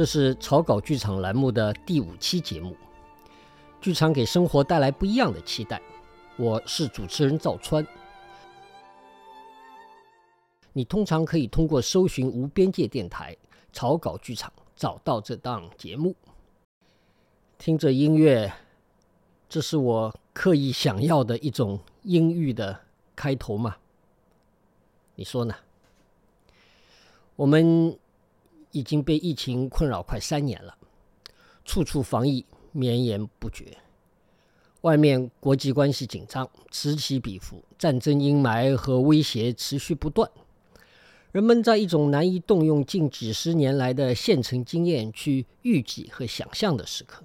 这是草稿剧场栏目的第五期节目。剧场给生活带来不一样的期待。我是主持人赵川。你通常可以通过搜寻无边界电台草稿剧场找到这档节目。听着音乐，这是我刻意想要的一种阴郁的开头吗？你说呢？我们已经被疫情困扰快三年了，处处防疫绵延不绝，外面国际关系紧张，此起彼伏，战争阴霾和威胁持续不断。人们在一种难以动用近几十年来的现成经验去预计和想象的时刻。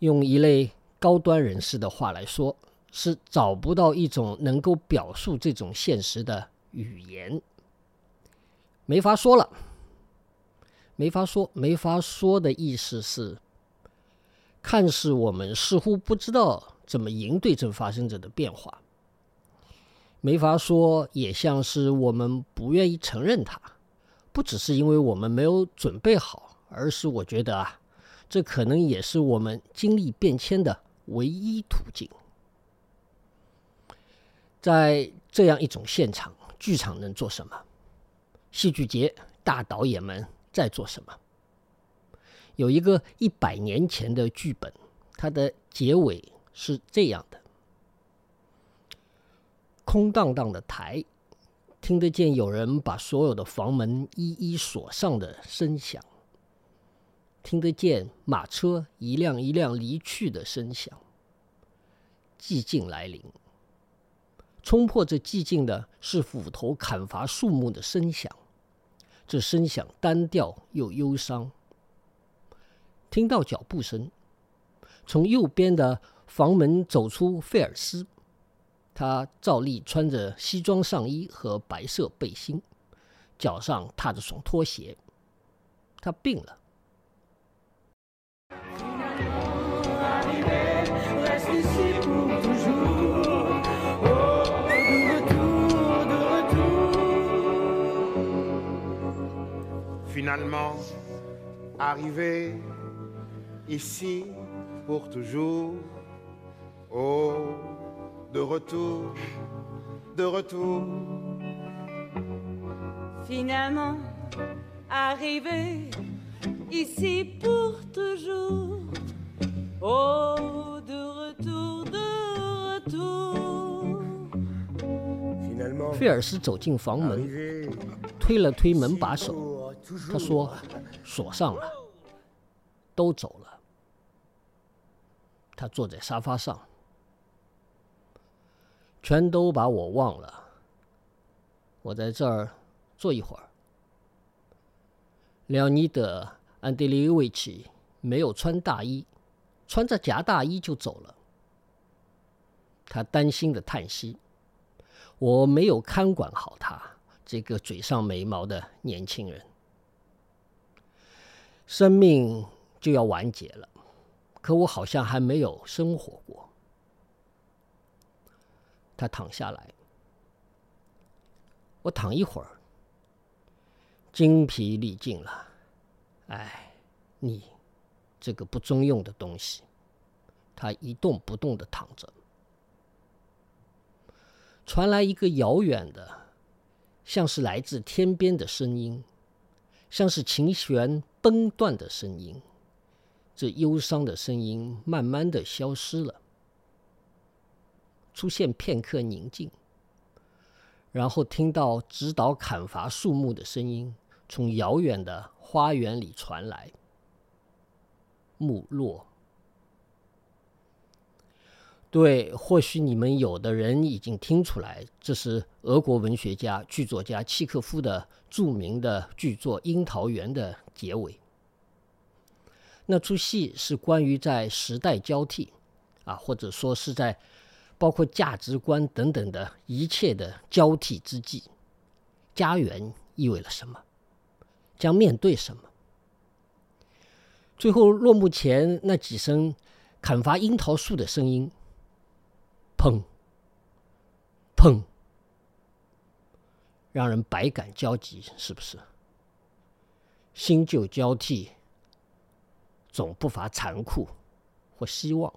用一类高端人士的话来说，是找不到一种能够表述这种现实的语言，没法说了，没法说，没法说的意思是，看似我们似乎不知道怎么应对正发生着的变化，没法说，也像是我们不愿意承认它，不只是因为我们没有准备好，而是我觉得啊。这可能也是我们经历变迁的唯一途径。在这样一种现场，剧场能做什么？戏剧节大导演们在做什么？有一个一百年前的剧本，它的结尾是这样的：空荡荡的台，听得见有人把所有的房门一一锁上的声响。听得见马车一辆一辆离去的声响，寂静来临。冲破这寂静的是斧头砍伐树木的声响，这声响单调又忧伤。听到脚步声，从右边的房门走出费尔斯，他照例穿着西装上衣和白色背心，脚上踏着双拖鞋。他病了。finalement arrivé ici pour toujours. Oh, de retour, de retour. Finalement arrivé ici pour toujours. Oh, de retour, de retour. Finalement, 费尔斯走进房门， arrivé 推了推门把手， pour 他说：“锁上了，都走了。”他坐在沙发上，全都把我忘了。我在这儿坐一会儿。廖尼德·安德烈维奇没有穿大衣，穿着夹大衣就走了。他担心的叹息：“我没有看管好他，这个嘴上没毛的年轻人。”生命就要完结了，可我好像还没有生活过。他躺下来，我躺一会儿，精疲力尽了。哎，你这个不中用的东西！他一动不动的躺着，传来一个遥远的，像是来自天边的声音。像是琴弦崩断的声音，这忧伤的声音慢慢的消失了，出现片刻宁静，然后听到指导砍伐树木的声音从遥远的花园里传来。木落，对，或许你们有的人已经听出来，这是俄国文学家、剧作家契诃夫的著名的剧作《樱桃园》的结尾。那出戏是关于在时代交替，啊，或者说是在包括价值观等等的一切的交替之际，家园意味了什么，将面对什么。最后落幕前那几声砍伐樱桃树的声音。砰！砰！让人百感交集，是不是？新旧交替，总不乏残酷或希望。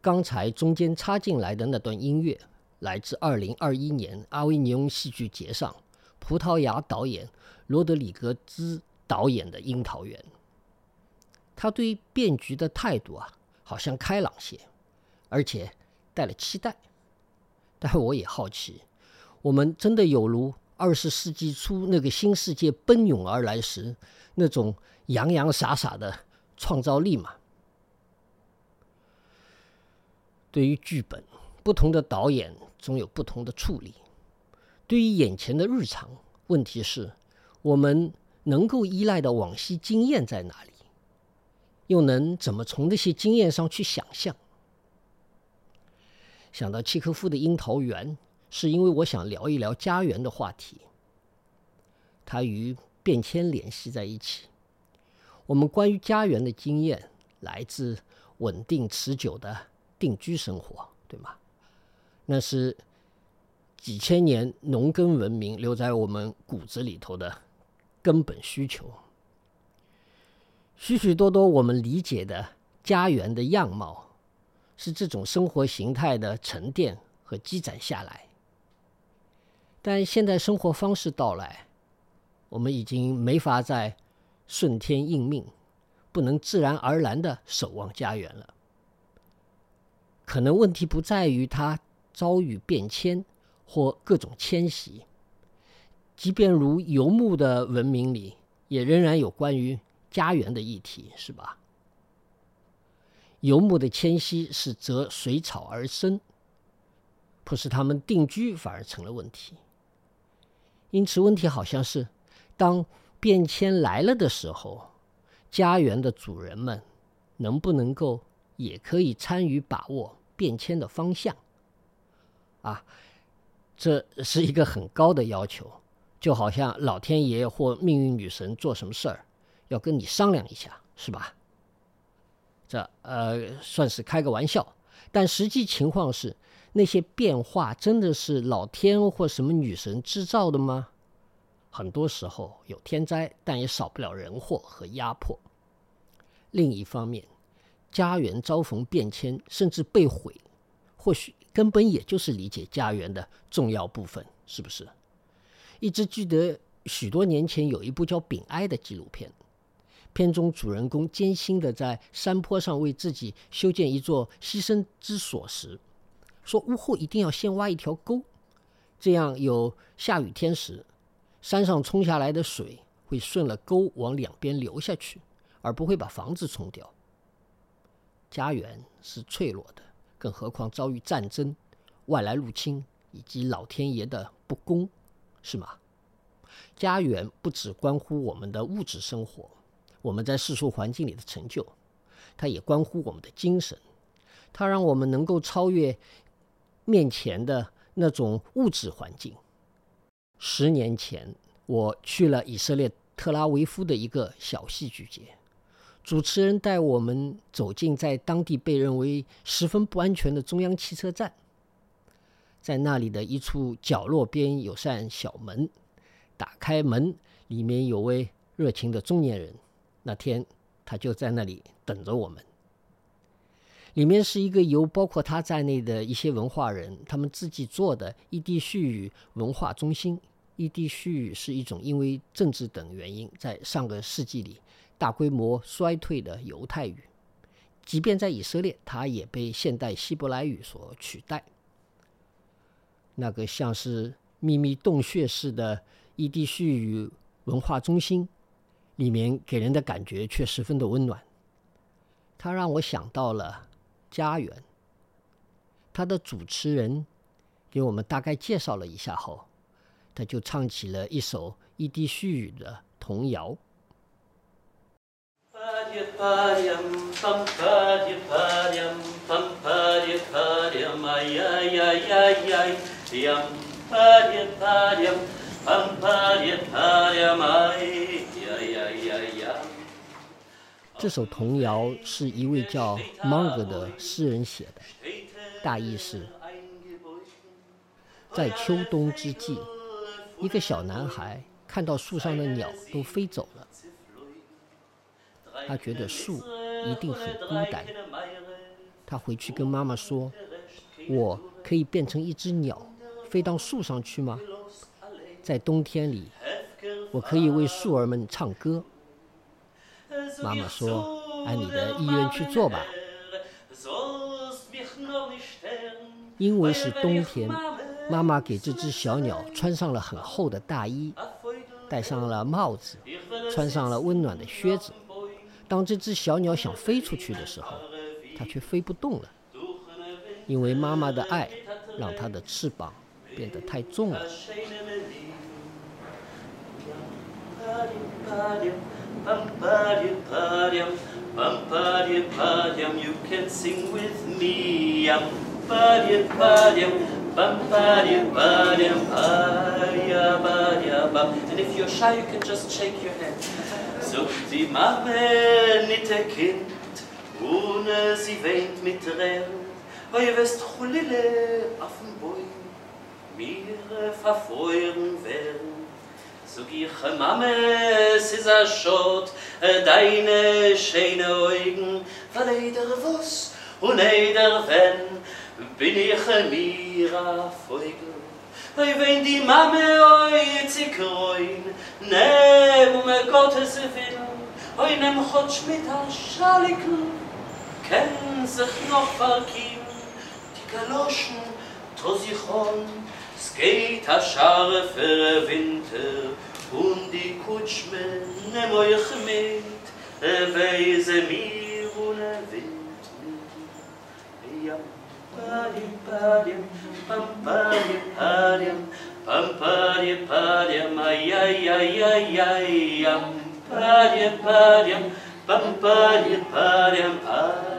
刚才中间插进来的那段音乐，来自二零二一年阿维尼翁戏剧节上葡萄牙导演罗德里格兹导演的《樱桃园》。他对变局的态度啊，好像开朗些，而且带了期待。但我也好奇，我们真的有如二十世纪初那个新世界奔涌而来时那种洋洋洒洒的创造力吗？对于剧本，不同的导演总有不同的处理。对于眼前的日常问题是，我们能够依赖的往昔经验在哪里？又能怎么从那些经验上去想象？想到契诃夫的《樱桃园》，是因为我想聊一聊家园的话题。它与变迁联系在一起。我们关于家园的经验，来自稳定持久的。定居生活，对吗？那是几千年农耕文明留在我们骨子里头的根本需求。许许多多我们理解的家园的样貌，是这种生活形态的沉淀和积攒下来。但现代生活方式到来，我们已经没法再顺天应命，不能自然而然的守望家园了。可能问题不在于它遭遇变迁或各种迁徙，即便如游牧的文明里，也仍然有关于家园的议题，是吧？游牧的迁徙是择水草而生，不是他们定居反而成了问题。因此，问题好像是当变迁来了的时候，家园的主人们能不能够也可以参与把握？变迁的方向，啊，这是一个很高的要求，就好像老天爷或命运女神做什么事儿，要跟你商量一下，是吧？这呃算是开个玩笑，但实际情况是，那些变化真的是老天或什么女神制造的吗？很多时候有天灾，但也少不了人祸和压迫。另一方面。家园遭逢变迁，甚至被毁，或许根本也就是理解家园的重要部分，是不是？一直记得许多年前有一部叫《丙哀》的纪录片，片中主人公艰辛的在山坡上为自己修建一座栖身之所时，说屋后一定要先挖一条沟，这样有下雨天时，山上冲下来的水会顺了沟往两边流下去，而不会把房子冲掉。家园是脆弱的，更何况遭遇战争、外来入侵以及老天爷的不公，是吗？家园不只关乎我们的物质生活，我们在世俗环境里的成就，它也关乎我们的精神。它让我们能够超越面前的那种物质环境。十年前，我去了以色列特拉维夫的一个小戏剧节。主持人带我们走进在当地被认为十分不安全的中央汽车站，在那里的一处角落边有扇小门，打开门，里面有位热情的中年人。那天他就在那里等着我们。里面是一个由包括他在内的一些文化人他们自己做的异地叙语文化中心。异地叙语是一种因为政治等原因在上个世纪里。大规模衰退的犹太语，即便在以色列，它也被现代希伯来语所取代。那个像是秘密洞穴式的伊地叙语文化中心，里面给人的感觉却十分的温暖。它让我想到了家园。他的主持人给我们大概介绍了一下后，他就唱起了一首伊地叙语的童谣。这首童谣是一位叫 Mang 的诗人写的，大意是：在秋冬之际，一个小男孩看到树上的鸟都飞走了。他觉得树一定很孤单。他回去跟妈妈说：“我可以变成一只鸟，飞到树上去吗？在冬天里，我可以为树儿们唱歌。”妈妈说：“按你的意愿去做吧。”因为是冬天，妈妈给这只小鸟穿上了很厚的大衣，戴上了帽子，穿上了温暖的靴子。当这只小鸟想飞出去的时候，它却飞不动了，因为妈妈的爱让它的翅膀变得太重了。Pam-pa-di-pa-diam, pa-pa-di-pa-diam, you can sing with me. Pa-di-pa-diam, pa-pa-di-pa-diam, pa-di-pa-di-pa-diam. And if you're shy, you can just shake your head. So, die Mame nit der Kind, ohne sie weint mit Tränen, weil ihr wirst chulile auf dem Boi, mir verfeuern werden. Sog ich, Mame, es ist ein Schott, deine schöne Augen, weil jeder was und jeder wenn, bin ich mir ein Vogel. Oi wenn die Mame oi zikroin, ne um Gottes will, oi nem hot mit a schaliken, ken sich noch verkim, die Galoschen to sich on, es geht a scharfe Winter, und die Kutschme nem euch mit, weise mir und wind mit. Ja, Padim, padim, pam padim, padim, pam padim, padim, ay ay ay ay ay, yam, padim, padim, pam padim, padim, ay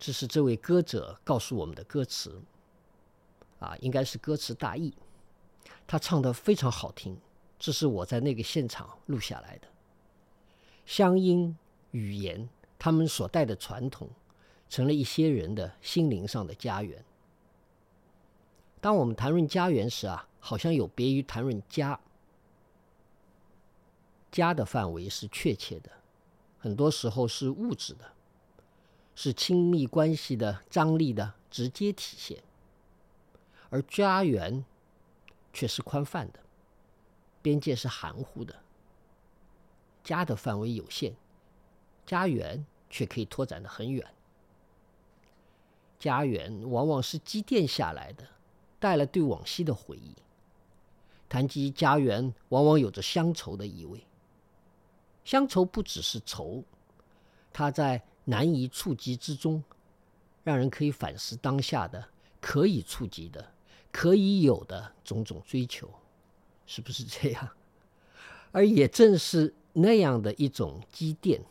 这是这位歌者告诉我们的歌词，啊，应该是歌词大意。他唱的非常好听，这是我在那个现场录下来的。乡音、语言，他们所带的传统，成了一些人的心灵上的家园。当我们谈论家园时啊，好像有别于谈论家。家的范围是确切的，很多时候是物质的，是亲密关系的张力的直接体现，而家园却是宽泛的，边界是含糊的。家的范围有限，家园却可以拓展的很远。家园往往是积淀下来的，带了对往昔的回忆。谈及家园，往往有着乡愁的意味。乡愁不只是愁，它在难以触及之中，让人可以反思当下的可以触及的、可以有的种种追求，是不是这样？而也正是那样的一种积淀，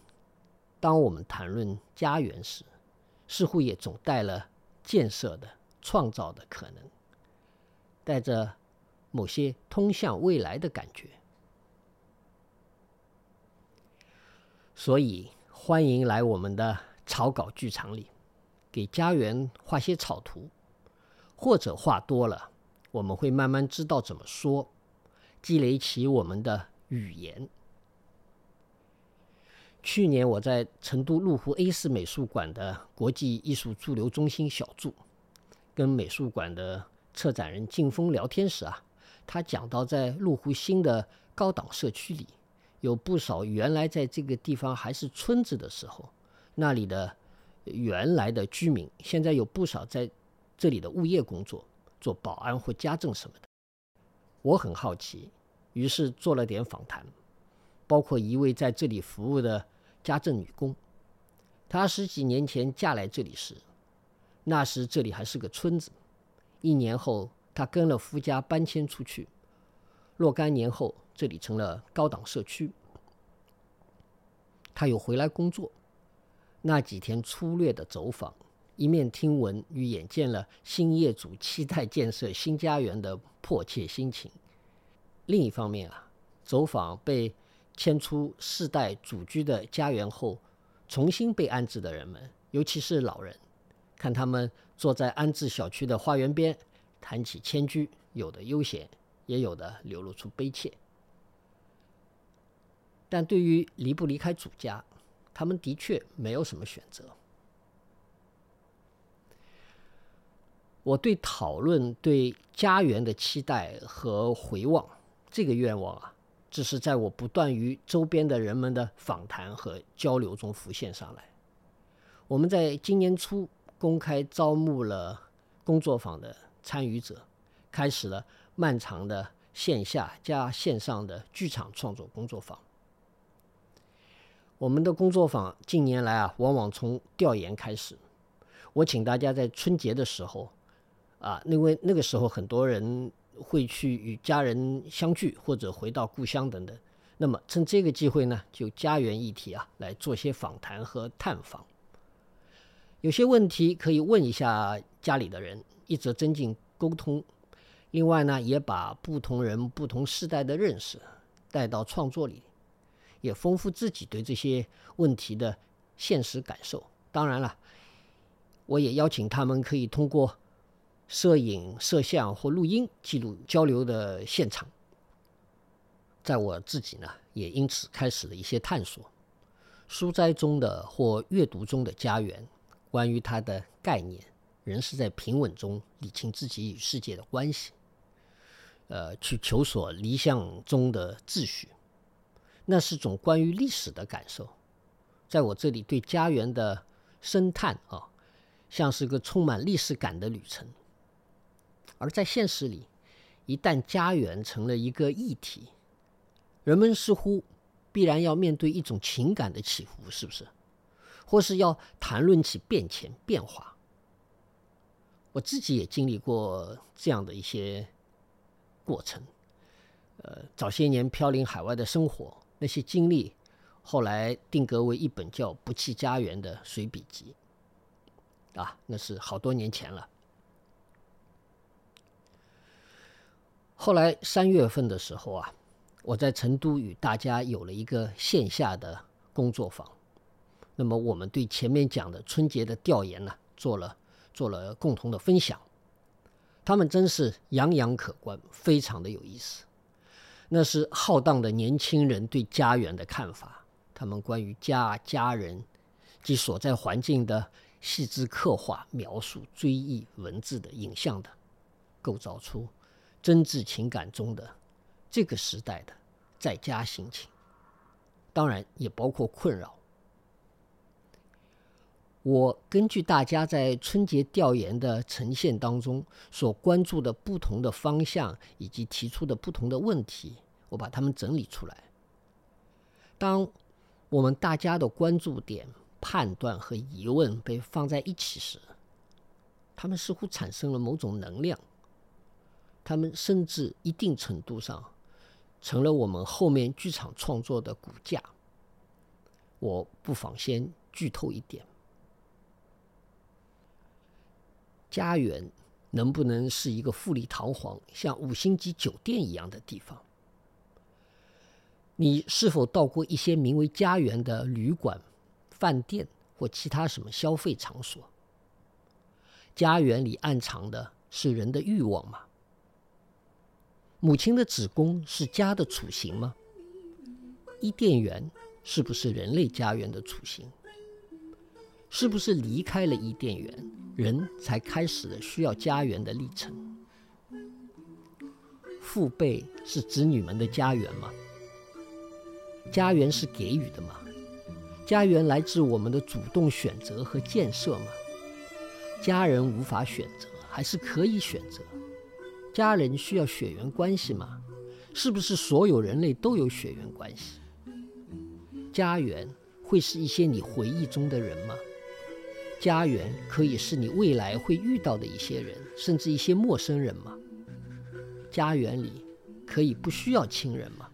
当我们谈论家园时，似乎也总带了建设的、创造的可能，带着某些通向未来的感觉。所以，欢迎来我们的草稿剧场里，给家园画些草图，或者画多了，我们会慢慢知道怎么说，积累起我们的语言。去年我在成都麓湖 A 四美术馆的国际艺术驻留中心小住，跟美术馆的策展人靳峰聊天时啊，他讲到在麓湖新的高档社区里。有不少原来在这个地方还是村子的时候，那里的原来的居民，现在有不少在这里的物业工作，做保安或家政什么的。我很好奇，于是做了点访谈，包括一位在这里服务的家政女工。她十几年前嫁来这里时，那时这里还是个村子。一年后，她跟了夫家搬迁出去。若干年后。这里成了高档社区，他又回来工作。那几天粗略的走访，一面听闻与眼见了新业主期待建设新家园的迫切心情；另一方面啊，走访被迁出世代祖居的家园后，重新被安置的人们，尤其是老人，看他们坐在安置小区的花园边，谈起迁居，有的悠闲，也有的流露出悲切。但对于离不离开主家，他们的确没有什么选择。我对讨论对家园的期待和回望这个愿望啊，只是在我不断与周边的人们的访谈和交流中浮现上来。我们在今年初公开招募了工作坊的参与者，开始了漫长的线下加线上的剧场创作工作坊。我们的工作坊近年来啊，往往从调研开始。我请大家在春节的时候。啊，因为那个时候很多人会去与家人相聚，或者回到故乡等等。那么趁这个机会呢，就家园议题啊来做些访谈和探访。有些问题可以问一下家里的人，一则增进沟通；另外呢，也把不同人、不同世代的认识带到创作里，也丰富自己对这些问题的现实感受。当然了，我也邀请他们可以通过。摄影、摄像或录音记录交流的现场，在我自己呢，也因此开始了一些探索。书斋中的或阅读中的家园，关于它的概念，仍是在平稳中理清自己与世界的关系。呃，去求索理想中的秩序，那是种关于历史的感受。在我这里，对家园的深探啊，像是个充满历史感的旅程。而在现实里，一旦家园成了一个议题，人们似乎必然要面对一种情感的起伏，是不是？或是要谈论起变迁变化？我自己也经历过这样的一些过程。呃，早些年飘零海外的生活，那些经历，后来定格为一本叫《不弃家园》的随笔集。啊，那是好多年前了。后来三月份的时候啊，我在成都与大家有了一个线下的工作坊。那么我们对前面讲的春节的调研呢，做了做了共同的分享。他们真是洋洋可观，非常的有意思。那是浩荡的年轻人对家园的看法，他们关于家、家人及所在环境的细致刻画、描述、追忆文字的影像的构造出。真挚情感中的这个时代的在家心情，当然也包括困扰。我根据大家在春节调研的呈现当中所关注的不同的方向，以及提出的不同的问题，我把它们整理出来。当我们大家的关注点、判断和疑问被放在一起时，他们似乎产生了某种能量。他们甚至一定程度上成了我们后面剧场创作的骨架。我不妨先剧透一点：家园能不能是一个富丽堂皇、像五星级酒店一样的地方？你是否到过一些名为家园的旅馆、饭店或其他什么消费场所？家园里暗藏的是人的欲望吗？母亲的子宫是家的雏形吗？伊甸园是不是人类家园的雏形？是不是离开了伊甸园，人才开始了需要家园的历程？父辈是子女们的家园吗？家园是给予的吗？家园来自我们的主动选择和建设吗？家人无法选择，还是可以选择？家人需要血缘关系吗？是不是所有人类都有血缘关系？家园会是一些你回忆中的人吗？家园可以是你未来会遇到的一些人，甚至一些陌生人吗？家园里可以不需要亲人吗？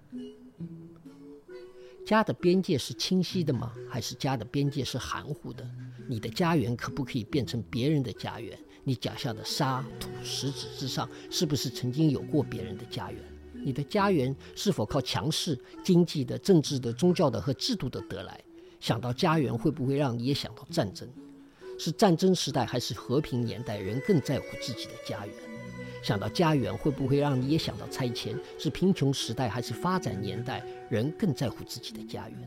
家的边界是清晰的吗？还是家的边界是含糊的？你的家园可不可以变成别人的家园？你脚下的沙土石子之上，是不是曾经有过别人的家园？你的家园是否靠强势经济的、政治的、宗教的和制度的得来？想到家园，会不会让你也想到战争？是战争时代还是和平年代，人更在乎自己的家园？想到家园，会不会让你也想到拆迁？是贫穷时代还是发展年代，人更在乎自己的家园？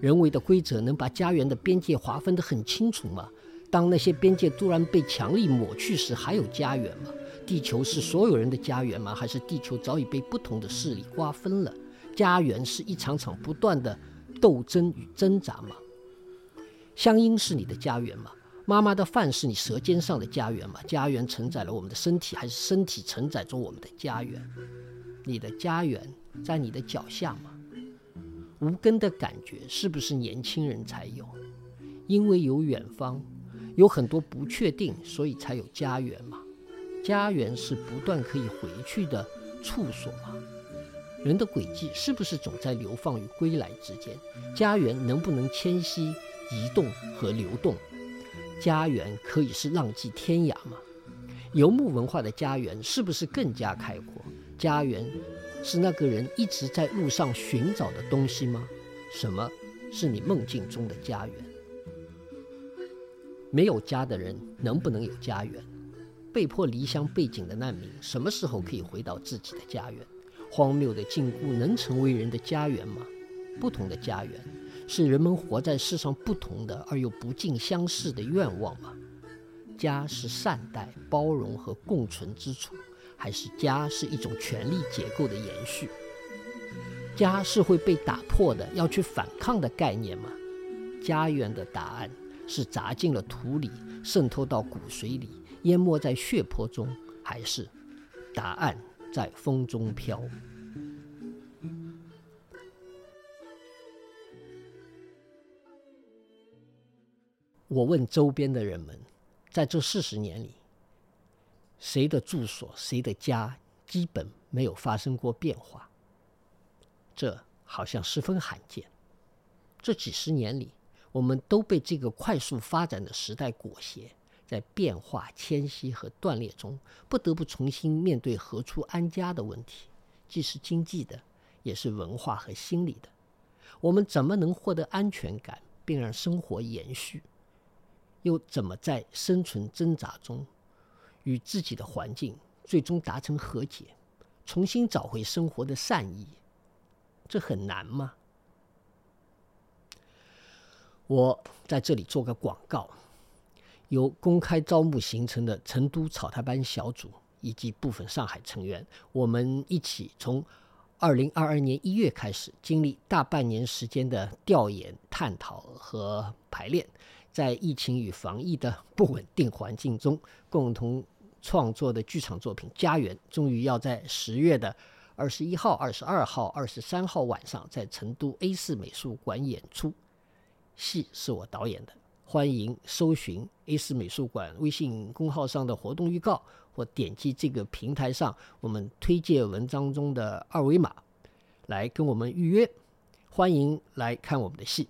人为的规则能把家园的边界划分得很清楚吗？当那些边界突然被强力抹去时，还有家园吗？地球是所有人的家园吗？还是地球早已被不同的势力瓜分了？家园是一场场不断的斗争与挣扎吗？乡音是你的家园吗？妈妈的饭是你舌尖上的家园吗？家园承载了我们的身体，还是身体承载着我们的家园？你的家园在你的脚下吗？无根的感觉是不是年轻人才有？因为有远方，有很多不确定，所以才有家园吗？家园是不断可以回去的处所吗？人的轨迹是不是总在流放与归来之间？家园能不能迁徙、移动和流动？家园可以是浪迹天涯吗？游牧文化的家园是不是更加开阔？家园是那个人一直在路上寻找的东西吗？什么是你梦境中的家园？没有家的人能不能有家园？被迫离乡背井的难民什么时候可以回到自己的家园？荒谬的禁锢能成为人的家园吗？不同的家园。是人们活在世上不同的而又不尽相似的愿望吗？家是善待、包容和共存之处，还是家是一种权力结构的延续？家是会被打破的、要去反抗的概念吗？家园的答案是砸进了土里，渗透到骨髓里，淹没在血泊中，还是答案在风中飘？我问周边的人们，在这四十年里，谁的住所、谁的家基本没有发生过变化？这好像十分罕见。这几十年里，我们都被这个快速发展的时代裹挟，在变化、迁徙和断裂中，不得不重新面对何处安家的问题，既是经济的，也是文化和心理的。我们怎么能获得安全感，并让生活延续？又怎么在生存挣扎中，与自己的环境最终达成和解，重新找回生活的善意？这很难吗？我在这里做个广告：由公开招募形成的成都草台班小组以及部分上海成员，我们一起从二零二二年一月开始，经历大半年时间的调研、探讨和排练。在疫情与防疫的不稳定环境中，共同创作的剧场作品《家园》终于要在十月的二十一号、二十二号、二十三号晚上在成都 A 四美术馆演出。戏是我导演的，欢迎搜寻 A 四美术馆微信公号上的活动预告，或点击这个平台上我们推荐文章中的二维码来跟我们预约。欢迎来看我们的戏。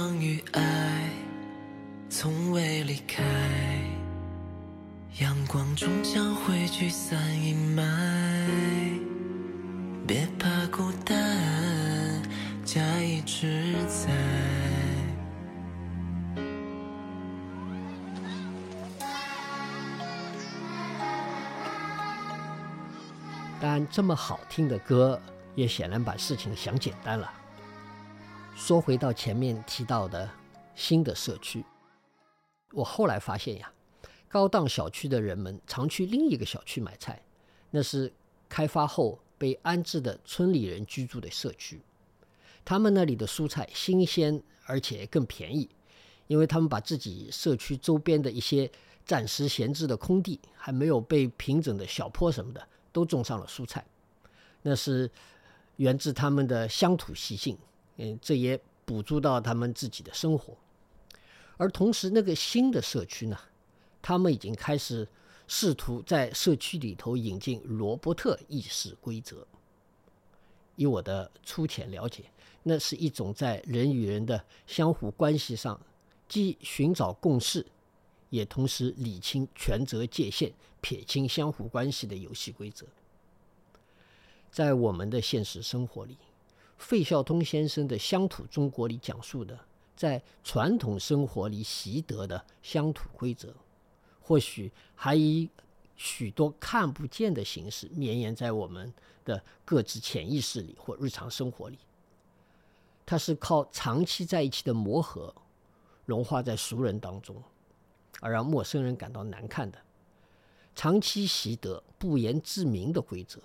希望与爱从未离开。阳光终将会驱散阴霾。别怕孤单，家一直在。但，这么好听的歌，也显然把事情想简单了。说回到前面提到的新的社区，我后来发现呀，高档小区的人们常去另一个小区买菜，那是开发后被安置的村里人居住的社区。他们那里的蔬菜新鲜，而且更便宜，因为他们把自己社区周边的一些暂时闲置的空地，还没有被平整的小坡什么的，都种上了蔬菜，那是源自他们的乡土习性，嗯，这也补助到他们自己的生活。而同时，那个新的社区呢，他们已经开始试图在社区里头引进罗伯特议事规则。以我的粗浅了解，那是一种在人与人的相互关系上，既寻找共识，也同时理清权责界限、撇清相互关系的游戏规则。在我们的现实生活里，费孝通先生的《乡土中国》里讲述的。在传统生活里习得的乡土规则，或许还以许多看不见的形式绵延在我们的各自潜意识里或日常生活里。它是靠长期在一起的磨合，融化在熟人当中，而让陌生人感到难看的长期习得不言自明的规则。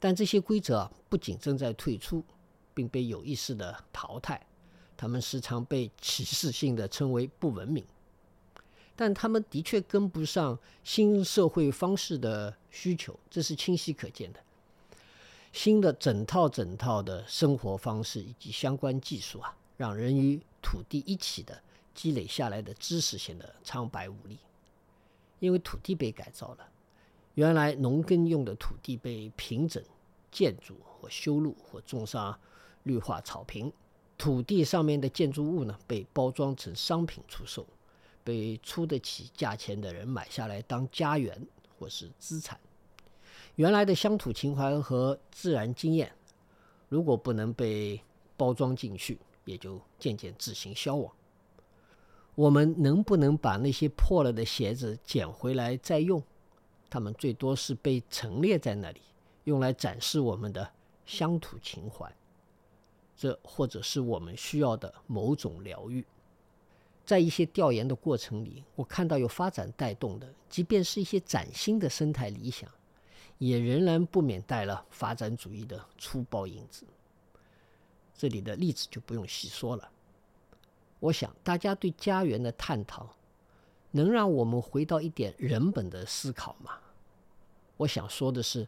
但这些规则，不仅正在退出，并被有意识的淘汰。他们时常被歧视性的称为不文明，但他们的确跟不上新社会方式的需求，这是清晰可见的。新的整套整套的生活方式以及相关技术啊，让人与土地一起的积累下来的知识显得苍白无力，因为土地被改造了，原来农耕用的土地被平整、建筑或修路或种上绿化草坪。土地上面的建筑物呢，被包装成商品出售，被出得起价钱的人买下来当家园或是资产。原来的乡土情怀和自然经验，如果不能被包装进去，也就渐渐自行消亡。我们能不能把那些破了的鞋子捡回来再用？它们最多是被陈列在那里，用来展示我们的乡土情怀。这或者是我们需要的某种疗愈。在一些调研的过程里，我看到有发展带动的，即便是一些崭新的生态理想，也仍然不免带了发展主义的粗暴影子。这里的例子就不用细说了。我想，大家对家园的探讨，能让我们回到一点人本的思考吗？我想说的是，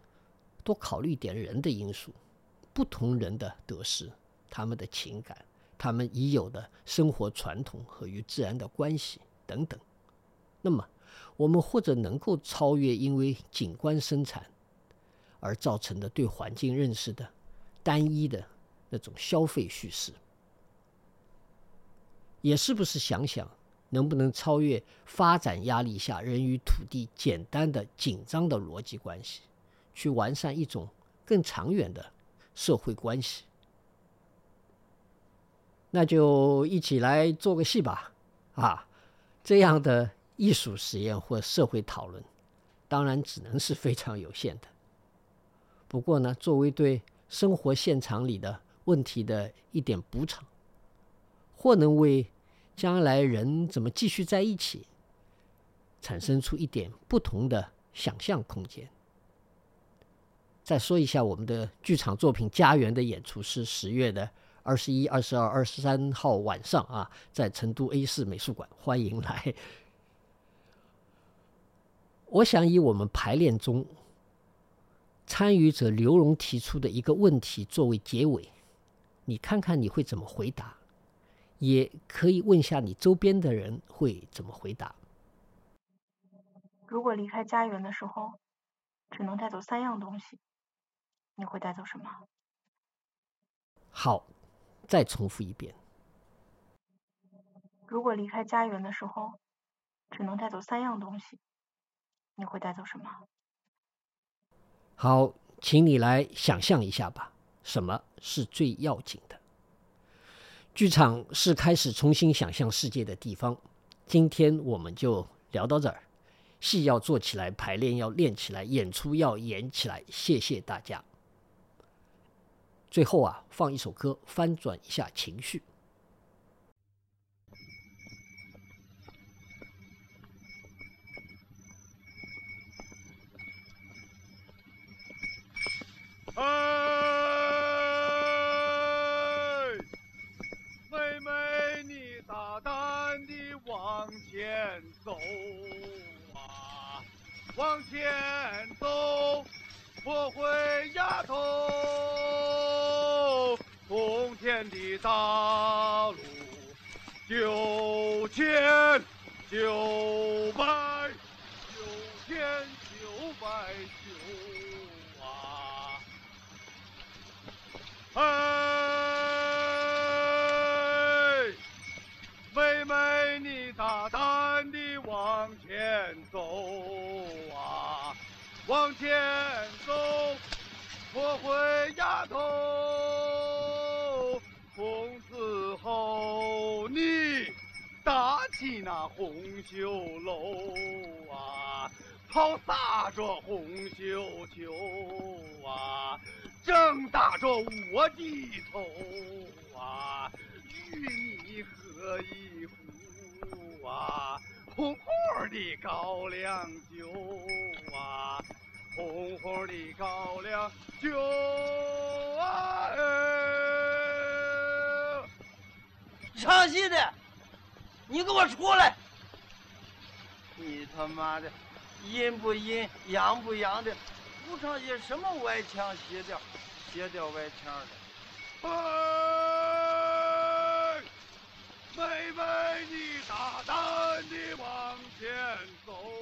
多考虑点人的因素，不同人的得失。他们的情感，他们已有的生活传统和与自然的关系等等，那么我们或者能够超越因为景观生产而造成的对环境认识的单一的那种消费叙事，也是不是想想能不能超越发展压力下人与土地简单的紧张的逻辑关系，去完善一种更长远的社会关系。那就一起来做个戏吧，啊，这样的艺术实验或社会讨论，当然只能是非常有限的。不过呢，作为对生活现场里的问题的一点补偿，或能为将来人怎么继续在一起，产生出一点不同的想象空间。再说一下我们的剧场作品《家园》的演出是十月的。二十一、二十二、二十三号晚上啊，在成都 A 四美术馆，欢迎来。我想以我们排练中参与者刘荣提出的一个问题作为结尾，你看看你会怎么回答？也可以问下你周边的人会怎么回答。如果离开家园的时候，只能带走三样东西，你会带走什么？好。再重复一遍。如果离开家园的时候，只能带走三样东西，你会带走什么？好，请你来想象一下吧，什么是最要紧的？剧场是开始重新想象世界的地方。今天我们就聊到这儿，戏要做起来，排练要练起来，演出要演起来。谢谢大家。最后啊，放一首歌，翻转一下情绪。哎，前走啊，往前走。我回丫头，通天的大路，九千九百九千九百九啊！哎，走啊，往前走，我回丫头，从此后你搭起那红袖楼啊，抛洒着红绣球啊，正打着我的头啊，与你喝一壶啊，红红的高粱酒啊，红红的高粱酒啊！哎唱戏的，你给我出来！你他妈的，阴不阴，阳不阳的，不唱戏什么歪腔邪调，邪调歪腔的。哎妹妹你大胆地往前走。